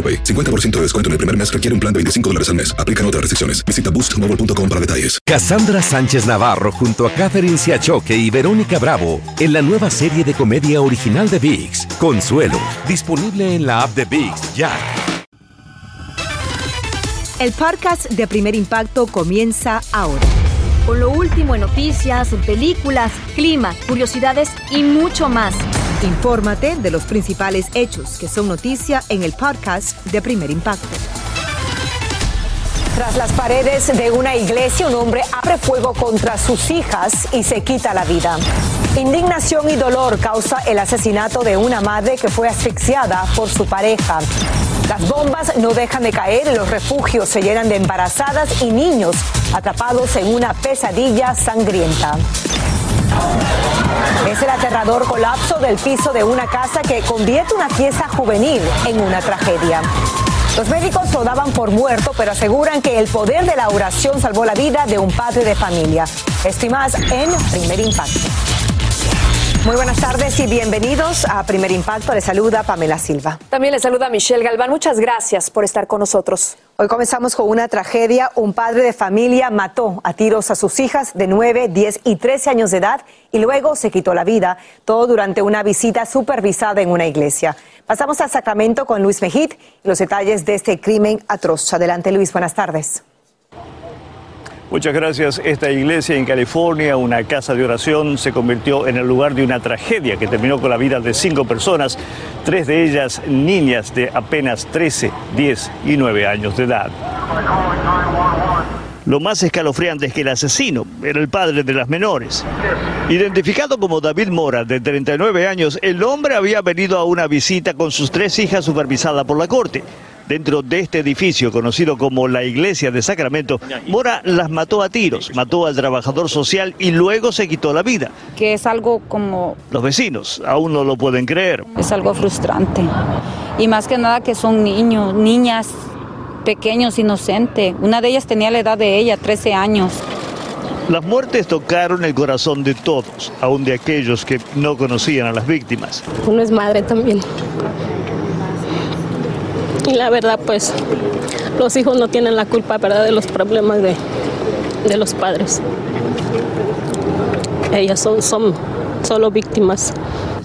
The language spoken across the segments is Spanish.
AroPay. 50% de descuento en el primer mes requiere un plan de 25 dólares al mes. Aplican otras restricciones. Visita boostmobile.com para detalles. Cassandra Sánchez Navarro junto a Catherine Siachoque y Verónica Bravo en la nueva serie de comedia original de VIX, Consuelo, disponible en la app de VIX ya. El podcast de Primer Impacto comienza ahora. Con lo último en noticias, películas, clima, curiosidades y mucho más. Infórmate de los principales hechos que son noticia en el podcast de Primer Impacto. Tras las paredes de una iglesia, un hombre abre fuego contra sus hijas y se quita la vida. Indignación y dolor causa el asesinato de una madre que fue asfixiada por su pareja. Las bombas no dejan de caer los refugios se llenan de embarazadas y niños atrapados en una pesadilla sangrienta. Es el aterrador colapso del piso de una casa que convierte una fiesta juvenil en una tragedia. Los médicos lo daban por muerto, pero aseguran que el poder de la oración salvó la vida de un padre de familia. Esto y más en Primer Impacto. Muy buenas tardes y bienvenidos a Primer Impacto. Le saluda Pamela Silva. También le saluda Michelle Galván. Muchas gracias por estar con nosotros. Hoy comenzamos con una tragedia. Un padre de familia mató a tiros a sus hijas de 9, 10 y 13 años de edad y luego se quitó la vida, todo durante una visita supervisada en una iglesia. Pasamos a Sacramento con Luis Mejid y los detalles de este crimen atroz. Adelante Luis, buenas tardes. Muchas gracias. Esta iglesia en California, una casa de oración, se convirtió en el lugar de una tragedia que terminó con la vida de cinco personas, tres de ellas niñas de apenas 13, 10 y 9 años de edad. Lo más escalofriante es que el asesino era el padre de las menores. Identificado como David Mora, de 39 años, el hombre había venido a una visita con sus tres hijas supervisada por la corte. Dentro de este edificio conocido como la Iglesia de Sacramento, Mora las mató a tiros, mató al trabajador social y luego se quitó la vida. Que es algo como... Los vecinos aún no lo pueden creer. Es algo frustrante. Y más que nada que son niños, niñas pequeños, inocentes. Una de ellas tenía la edad de ella, 13 años. Las muertes tocaron el corazón de todos, aún de aquellos que no conocían a las víctimas. Uno es madre también. Y la verdad, pues, los hijos no tienen la culpa, ¿verdad?, de los problemas de, de los padres. Ellas son, son solo víctimas.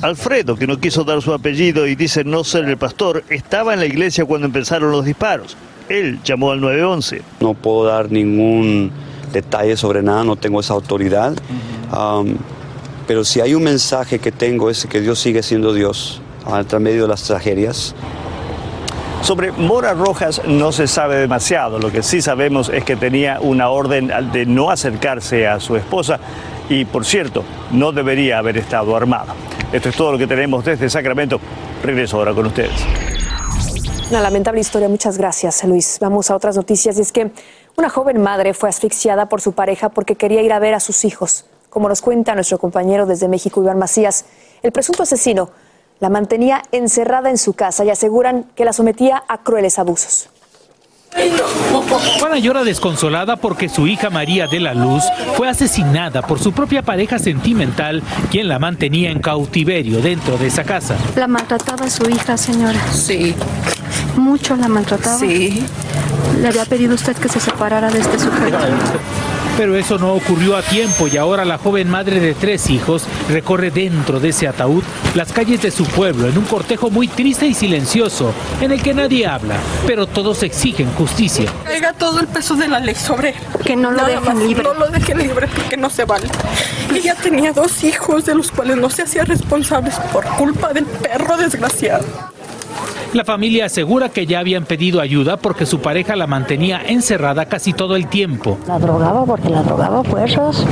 Alfredo, que no quiso dar su apellido y dice no ser el pastor, estaba en la iglesia cuando empezaron los disparos. Él llamó al 911. No puedo dar ningún detalle sobre nada, no tengo esa autoridad. Um, pero si hay un mensaje que tengo es que Dios sigue siendo Dios a medio de las tragedias. Sobre Mora Rojas no se sabe demasiado. Lo que sí sabemos es que tenía una orden de no acercarse a su esposa y, por cierto, no debería haber estado armado. Esto es todo lo que tenemos desde Sacramento. Regreso ahora con ustedes. Una lamentable historia. Muchas gracias, Luis. Vamos a otras noticias. Y es que una joven madre fue asfixiada por su pareja porque quería ir a ver a sus hijos. Como nos cuenta nuestro compañero desde México, Iván Macías, el presunto asesino la mantenía encerrada en su casa y aseguran que la sometía a crueles abusos. Juana llora desconsolada porque su hija María de la Luz fue asesinada por su propia pareja sentimental, quien la mantenía en cautiverio dentro de esa casa. ¿La maltrataba su hija, señora? Sí. ¿Mucho la maltrataba? Sí. ¿Le había pedido usted que se separara de este sujeto? Pero eso no ocurrió a tiempo y ahora la joven madre de tres hijos recorre dentro de ese ataúd las calles de su pueblo en un cortejo muy triste y silencioso en el que nadie habla, pero todos exigen justicia. Caiga todo el peso de la ley sobre él. Que no lo Nada dejen más, libre. No lo dejen libre porque no se vale. Ella tenía dos hijos de los cuales no se hacía responsables por culpa del perro desgraciado. La familia asegura que ya habían pedido ayuda porque su pareja la mantenía encerrada casi todo el tiempo. La drogaba porque la drogaba fuerzas.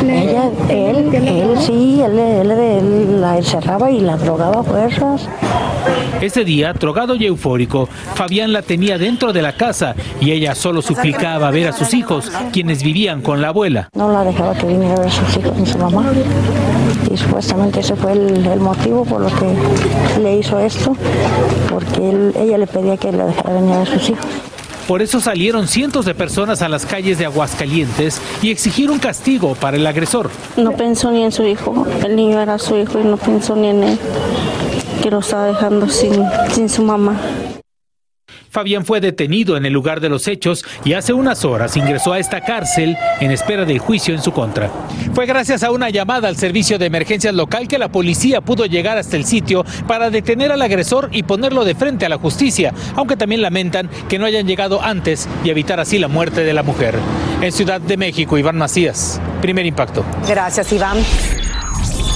Ella, él, él sí, él, él, él la encerraba y la drogaba fuerzas. Ese día, drogado y eufórico, Fabián la tenía dentro de la casa y ella solo suplicaba ver a sus hijos, quienes vivían con la abuela. No la dejaba que viniera a ver a sus hijos ni su mamá. Y supuestamente ese fue el, el motivo por lo que le hizo esto, porque él- ella le pedía que le dejara venir a sus hijos. Por eso salieron cientos de personas a las calles de Aguascalientes y exigieron castigo para el agresor. No pensó ni en su hijo. El niño era su hijo y no pensó ni en él. Que lo estaba dejando sin, sin su mamá. Fabián fue detenido en el lugar de los hechos y hace unas horas ingresó a esta cárcel en espera del juicio en su contra. Fue gracias a una llamada al servicio de emergencias local que la policía pudo llegar hasta el sitio para detener al agresor y ponerlo de frente a la justicia, aunque también lamentan que no hayan llegado antes y evitar así la muerte de la mujer. En Ciudad de México, Iván Macías, primer impacto. Gracias, Iván.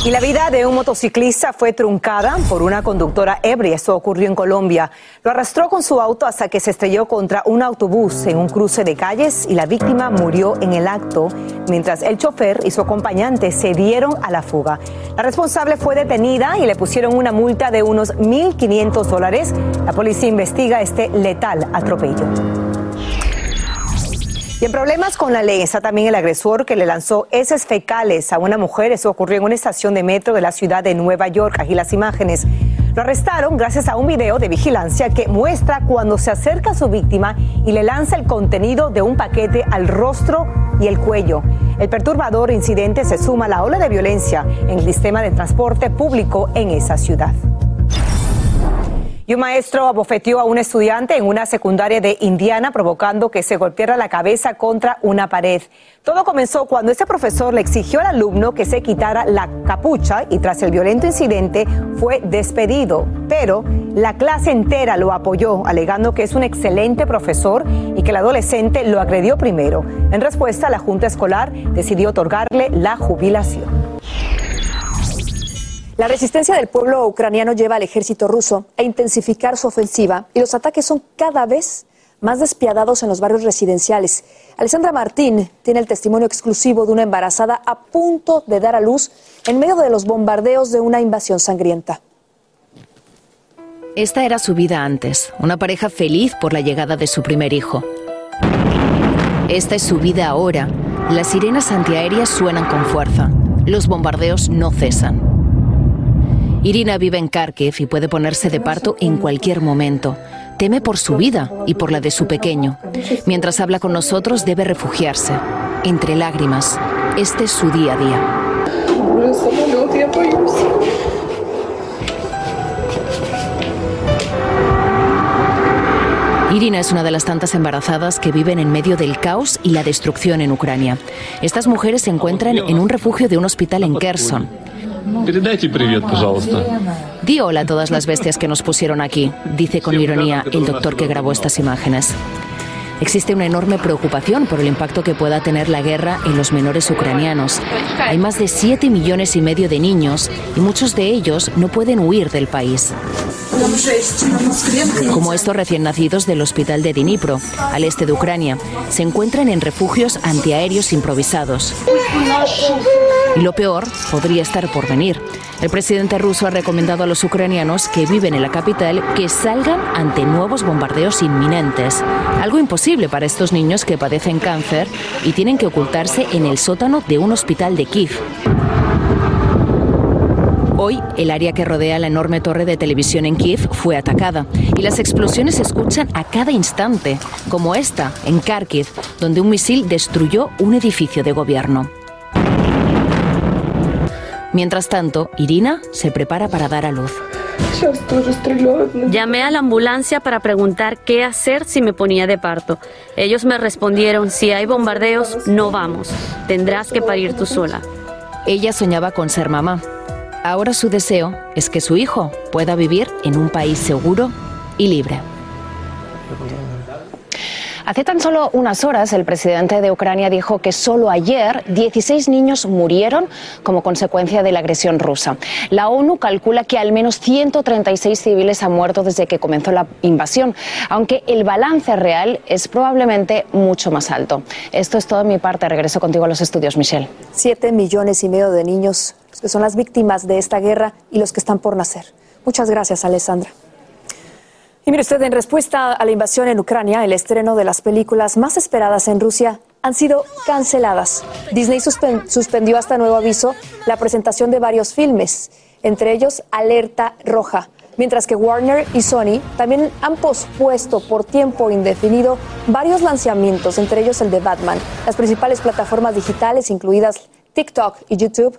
Y la vida de un motociclista fue truncada por una conductora ebria. Esto ocurrió en Colombia. Lo arrastró con su auto hasta que se estrelló contra un autobús en un cruce de calles y la víctima murió en el acto, mientras el chofer y su acompañante se dieron a la fuga. La responsable fue detenida y le pusieron una multa de unos 1.500 dólares. La policía investiga este letal atropello. Y en problemas con la ley está también el agresor que le lanzó heces fecales a una mujer. Eso ocurrió en una estación de metro de la ciudad de Nueva York. Aquí las imágenes. Lo arrestaron gracias a un video de vigilancia que muestra cuando se acerca a su víctima y le lanza el contenido de un paquete al rostro y el cuello. El perturbador incidente se suma a la ola de violencia en el sistema de transporte público en esa ciudad. Y un maestro abofeteó a un estudiante en una secundaria de Indiana, provocando que se golpeara la cabeza contra una pared. Todo comenzó cuando ese profesor le exigió al alumno que se quitara la capucha y tras el violento incidente fue despedido. Pero la clase entera lo apoyó, alegando que es un excelente profesor y que el adolescente lo agredió primero. En respuesta, la Junta Escolar decidió otorgarle la jubilación. La resistencia del pueblo ucraniano lleva al ejército ruso a intensificar su ofensiva y los ataques son cada vez más despiadados en los barrios residenciales. Alessandra Martín tiene el testimonio exclusivo de una embarazada a punto de dar a luz en medio de los bombardeos de una invasión sangrienta. Esta era su vida antes, una pareja feliz por la llegada de su primer hijo. Esta es su vida ahora. Las sirenas antiaéreas suenan con fuerza. Los bombardeos no cesan. Irina vive en Kharkiv y puede ponerse de parto en cualquier momento. Teme por su vida y por la de su pequeño. Mientras habla con nosotros debe refugiarse. Entre lágrimas. Este es su día a día. Irina es una de las tantas embarazadas que viven en medio del caos y la destrucción en Ucrania. Estas mujeres se encuentran en un refugio de un hospital en Kherson. Передайте привет, пожалуйста. Di hola a todas las bestias que nos pusieron aquí, dice con ironía el doctor que grabó estas imágenes. Existe una enorme preocupación por el impacto que pueda tener la guerra en los menores ucranianos. Hay más de 7 millones y medio de niños y muchos de ellos no pueden huir del país. Como estos recién nacidos del hospital de Dnipro, al este de Ucrania, se encuentran en refugios antiaéreos improvisados. Y lo peor podría estar por venir. El presidente ruso ha recomendado a los ucranianos que viven en la capital que salgan ante nuevos bombardeos inminentes. Algo imposible para estos niños que padecen cáncer y tienen que ocultarse en el sótano de un hospital de Kiev. Hoy, el área que rodea la enorme torre de televisión en Kiev fue atacada y las explosiones se escuchan a cada instante, como esta, en Kharkiv, donde un misil destruyó un edificio de gobierno. Mientras tanto, Irina se prepara para dar a luz. Llamé a la ambulancia para preguntar qué hacer si me ponía de parto. Ellos me respondieron, si hay bombardeos, no vamos. Tendrás que parir tú sola. Ella soñaba con ser mamá. Ahora su deseo es que su hijo pueda vivir en un país seguro y libre. Hace tan solo unas horas el presidente de Ucrania dijo que solo ayer 16 niños murieron como consecuencia de la agresión rusa. La ONU calcula que al menos 136 civiles han muerto desde que comenzó la invasión, aunque el balance real es probablemente mucho más alto. Esto es todo de mi parte. Regreso contigo a los estudios, Michelle. Siete millones y medio de niños que son las víctimas de esta guerra y los que están por nacer. Muchas gracias, Alessandra. Y mire usted, en respuesta a la invasión en Ucrania, el estreno de las películas más esperadas en Rusia han sido canceladas. Disney suspendió hasta nuevo aviso la presentación de varios filmes, entre ellos Alerta Roja, mientras que Warner y Sony también han pospuesto por tiempo indefinido varios lanzamientos, entre ellos el de Batman. Las principales plataformas digitales, incluidas TikTok y YouTube,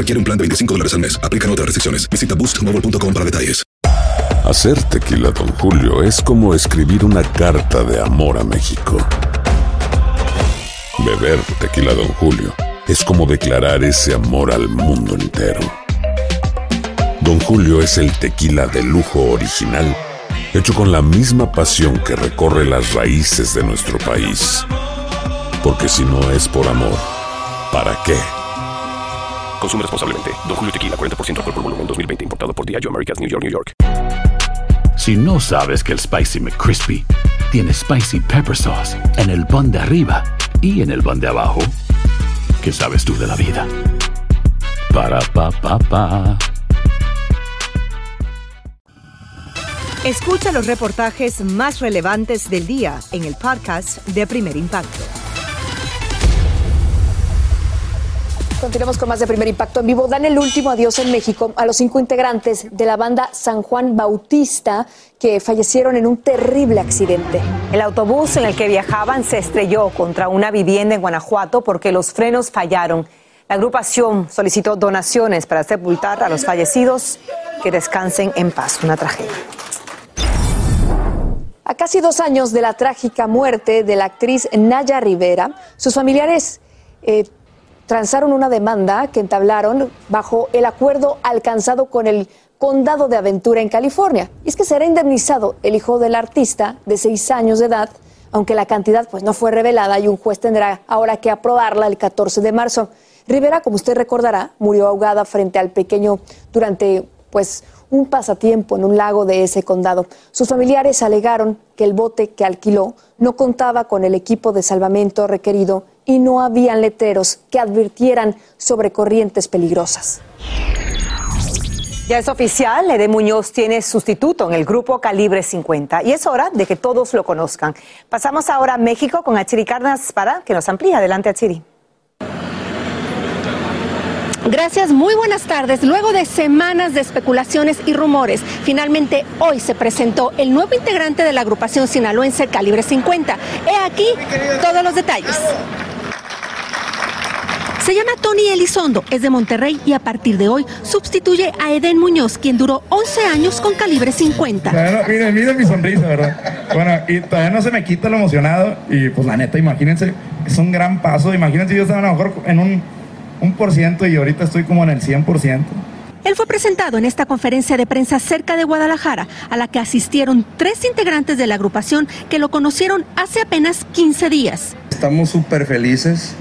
requiere un plan de 25 dólares al mes. Aplican otras restricciones. Visita boostmobile.com para detalles. Hacer tequila, Don Julio, es como escribir una carta de amor a México. Beber tequila, Don Julio, es como declarar ese amor al mundo entero. Don Julio es el tequila de lujo original, hecho con la misma pasión que recorre las raíces de nuestro país. Porque si no es por amor, ¿para qué? Consume responsablemente. Don Julio Tequila, 40% alcohol por volumen, 2020. Importado por Diageo Americas, New York, New York. Si no sabes que el Spicy McCrispy tiene Spicy Pepper Sauce en el pan de arriba y en el pan de abajo, ¿qué sabes tú de la vida? Para, pa, pa, pa. Escucha los reportajes más relevantes del día en el podcast de Primer Impacto. Continuamos con más de Primer Impacto en vivo. Dan el último adiós en México a los cinco integrantes de la banda San Juan Bautista que fallecieron en un terrible accidente. El autobús en el que viajaban se estrelló contra una vivienda en Guanajuato porque los frenos fallaron. La agrupación solicitó donaciones para sepultar a los fallecidos que descansen en paz. Una tragedia. A casi dos años de la trágica muerte de la actriz Naya Rivera, sus familiares eh, transaron una demanda que entablaron bajo el acuerdo alcanzado con el condado de Aventura en California. Y es que será indemnizado el hijo del artista de seis años de edad, aunque la cantidad pues no fue revelada y un juez tendrá ahora que aprobarla el 14 de marzo. Rivera, como usted recordará, murió ahogada frente al pequeño durante pues un pasatiempo en un lago de ese condado. Sus familiares alegaron que el bote que alquiló no contaba con el equipo de salvamento requerido y no habían letreros que advirtieran sobre corrientes peligrosas. Ya es oficial, Ede Muñoz tiene sustituto en el grupo Calibre 50 y es hora de que todos lo conozcan. Pasamos ahora a México con Achiri Carnas para que nos amplíe. Adelante, Achiri. Gracias, muy buenas tardes. Luego de semanas de especulaciones y rumores, finalmente hoy se presentó el nuevo integrante de la agrupación sinaloense Calibre 50. He aquí todos los detalles. Se llama Tony Elizondo, es de Monterrey y a partir de hoy sustituye a Eden Muñoz, quien duró 11 años con Calibre 50. Bueno, miren, miren mi sonrisa, ¿verdad? Bueno, y todavía no se me quita lo emocionado y pues la neta, imagínense, es un gran paso. Imagínense, yo estaba a lo mejor en un, un por ciento y ahorita estoy como en el 100%. Él fue presentado en esta conferencia de prensa cerca de Guadalajara, a la que asistieron tres integrantes de la agrupación que lo conocieron hace apenas 15 días. Estamos súper felices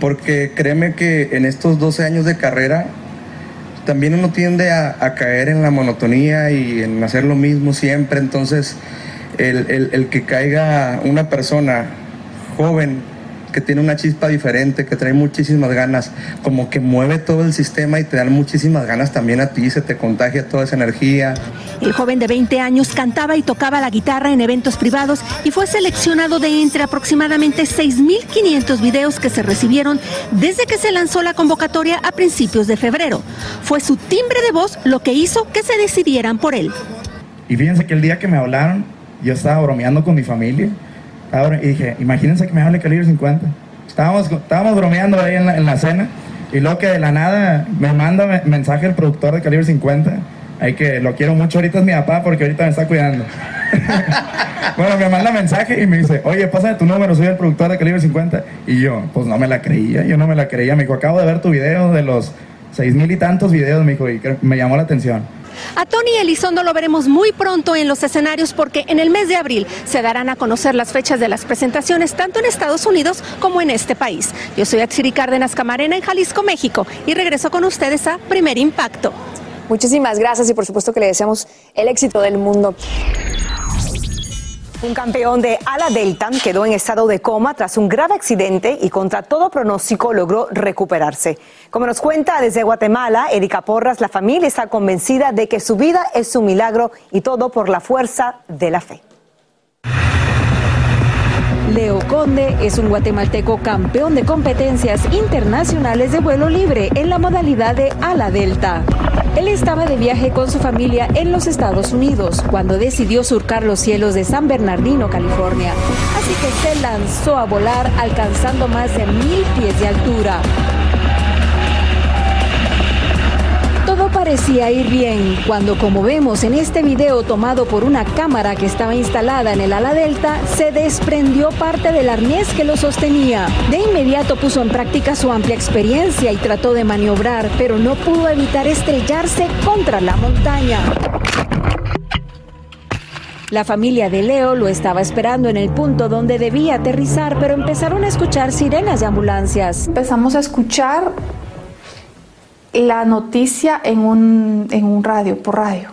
porque créeme que en estos 12 años de carrera también uno tiende a, a caer en la monotonía y en hacer lo mismo siempre, entonces el, el- el que caiga una persona joven que tiene una chispa diferente, que trae muchísimas ganas, como que mueve todo el sistema y te dan muchísimas ganas también a ti, se te contagia toda esa energía. El joven de 20 años cantaba y tocaba la guitarra en eventos privados y fue seleccionado de entre aproximadamente 6.500 videos que se recibieron desde que se lanzó la convocatoria a principios de febrero. Fue su timbre de voz lo que hizo que se decidieran por él. Y fíjense que el día que me hablaron, yo estaba bromeando con mi familia. Y dije, imagínense que me hable calibre 50. Estábamos, estábamos bromeando ahí en la, en la cena. Y luego que de la nada me manda mensaje el productor de calibre 50. Hay que lo quiero mucho ahorita es mi papá porque ahorita me está cuidando. bueno, me manda mensaje y me dice, oye, pásame tu número, soy el productor de calibre 50. Y yo, pues no me la creía, yo no me la creía. Me dijo, acabo de ver tu video de los seis mil y tantos videos, me dijo, y me llamó la atención. A Tony Elizondo lo veremos muy pronto en los escenarios porque en el mes de abril se darán a conocer las fechas de las presentaciones tanto en Estados Unidos como en este país. Yo soy Atsiri Cárdenas Camarena en Jalisco, México y regreso con ustedes a Primer Impacto. Muchísimas gracias y por supuesto que le deseamos el éxito del mundo. Un campeón de ala delta quedó en estado de coma tras un grave accidente y contra todo pronóstico logró recuperarse. Como nos cuenta desde Guatemala, Erika Porras, la familia está convencida de que su vida es un milagro y todo por la fuerza de la fe. Leo Conde es un guatemalteco campeón de competencias internacionales de vuelo libre en la modalidad de ala delta. Él estaba de viaje con su familia en los Estados Unidos cuando decidió surcar los cielos de San Bernardino, California. Así que se lanzó a volar alcanzando más de mil pies de altura. Parecía ir bien cuando, como vemos en este video tomado por una cámara que estaba instalada en el ala delta, se desprendió parte del arnés que lo sostenía. De inmediato puso en práctica su amplia experiencia y trató de maniobrar, pero no pudo evitar estrellarse contra la montaña. La familia de Leo lo estaba esperando en el punto donde debía aterrizar, pero empezaron a escuchar sirenas de ambulancias. Empezamos a escuchar la noticia en un, en un radio, por radio,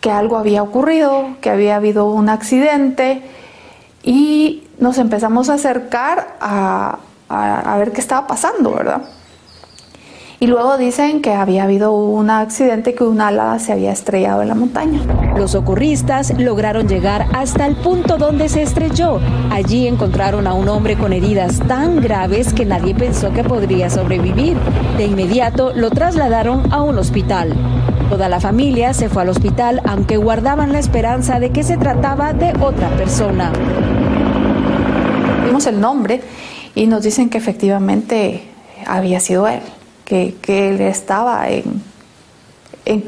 que algo había ocurrido, que había habido un accidente y nos empezamos a acercar a, a, a ver qué estaba pasando, ¿verdad? Y luego dicen que había habido un accidente, que un ala se había estrellado en la montaña. Los socorristas lograron llegar hasta el punto donde se estrelló. Allí encontraron a un hombre con heridas tan graves que nadie pensó que podría sobrevivir. De inmediato lo trasladaron a un hospital. Toda la familia se fue al hospital aunque guardaban la esperanza de que se trataba de otra persona. Vimos el nombre y nos dicen que efectivamente había sido él que, que él estaba en, en,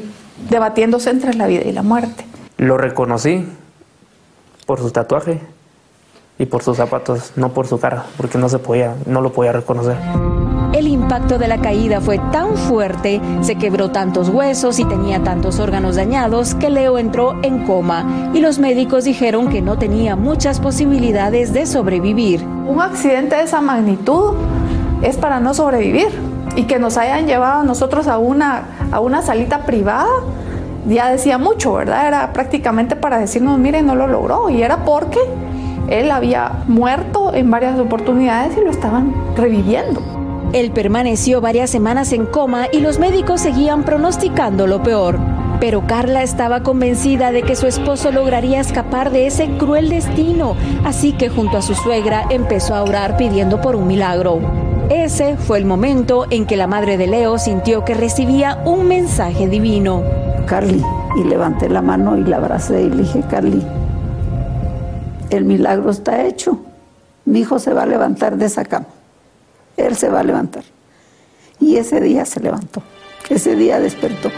debatiéndose entre la vida y la muerte. Lo reconocí por su tatuaje y por sus zapatos, no por su cara, porque no se podía, no lo podía reconocer. El impacto de la caída fue tan fuerte, se quebró tantos huesos y tenía tantos órganos dañados que Leo entró en coma y los médicos dijeron que no tenía muchas posibilidades de sobrevivir. Un accidente de esa magnitud es para no sobrevivir y que nos hayan llevado a nosotros a una, a una salita privada, ya decía mucho, ¿verdad? Era prácticamente para decirnos, miren, no lo logró. Y era porque él había muerto en varias oportunidades y lo estaban reviviendo. Él permaneció varias semanas en coma y los médicos seguían pronosticando lo peor. Pero Carla estaba convencida de que su esposo lograría escapar de ese cruel destino, así que junto a su suegra empezó a orar pidiendo por un milagro. Ese fue el momento en que la madre de Leo sintió que recibía un mensaje divino. Carly, y levanté la mano y la abracé y le dije, Carly, el milagro está hecho. Mi hijo se va a levantar de esa cama. Él se va a levantar. Y ese día se levantó. Ese día despertó.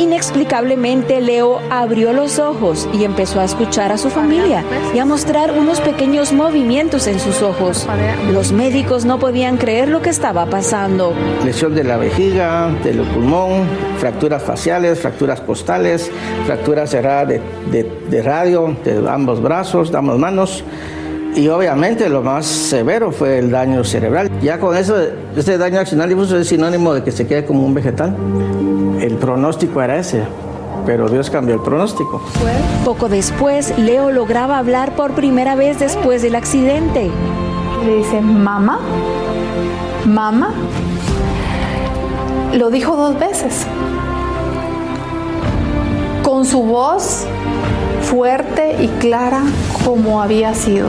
Inexplicablemente, Leo abrió los ojos y empezó a escuchar a su familia y a mostrar unos pequeños movimientos en sus ojos. Los médicos no podían creer lo que estaba pasando. Lesión de la vejiga, del pulmón, fracturas faciales, fracturas costales, fracturas cerradas de, radio, de ambos brazos, de ambas manos. Y obviamente lo más severo fue el daño cerebral. Ya con eso, este daño accional difuso es sinónimo de que se quede como un vegetal. El pronóstico era ese, pero Dios cambió el pronóstico. Poco después, Leo lograba hablar por primera vez después del accidente. Le dice, mamá, mamá. Lo dijo dos veces. Con su voz fuerte y clara como había sido.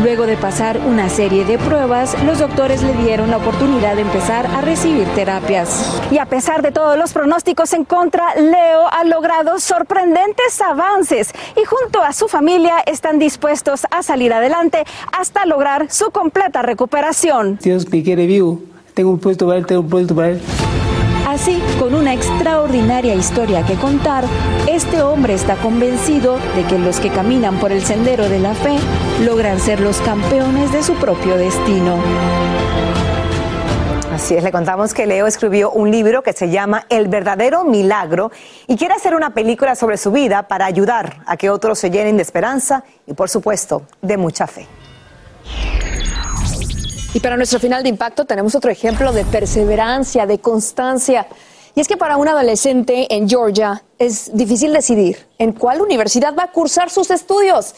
Luego de pasar una serie de pruebas, los doctores le dieron la oportunidad de empezar a recibir terapias. Y a pesar de todos los pronósticos en contra, Leo ha logrado sorprendentes avances y junto a su familia están dispuestos a salir adelante hasta lograr su completa recuperación. Dios me quiere vivo. Tengo un puesto para él, tengo un puesto para él. Así, con una extraordinaria historia que contar, este hombre está convencido de que los que caminan por el sendero de la fe logran ser los campeones de su propio destino. Así es, le contamos que Leo escribió un libro que se llama El verdadero milagro y quiere hacer una película sobre su vida para ayudar a que otros se llenen de esperanza y, por supuesto, de mucha fe. Y para nuestro final de impacto tenemos otro ejemplo de perseverancia, de constancia. Y es que para un adolescente en Georgia es difícil decidir en cuál universidad va a cursar sus estudios.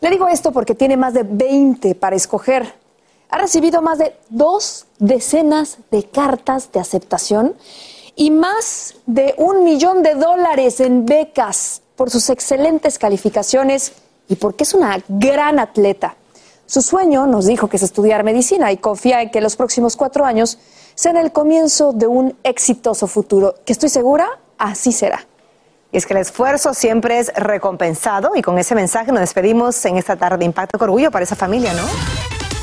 Le digo esto porque tiene más de 20 para escoger. Ha recibido más de dos decenas de cartas de aceptación y más de un millón de dólares en becas por sus excelentes calificaciones y porque es una gran atleta. Su sueño, nos dijo, que es estudiar medicina y confía en que los próximos cuatro años sean el comienzo de un exitoso futuro, que estoy segura así será. Y es que el esfuerzo siempre es recompensado y con ese mensaje nos despedimos en esta tarde de Impacto con Orgullo para esa familia, ¿no?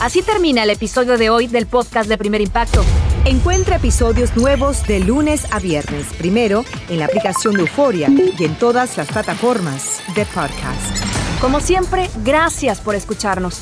Así termina el episodio de hoy del podcast de Primer Impacto. Encuentra episodios nuevos de lunes a viernes, primero en la aplicación de Euforia y en todas las plataformas de podcast. Como siempre, gracias por escucharnos.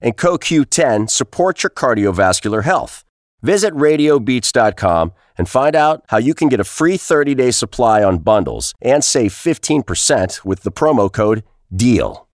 and CoQ10 support your cardiovascular health. Visit radiobeats.com and find out how you can get a free 30 day supply on bundles and save 15% with the promo code DEAL.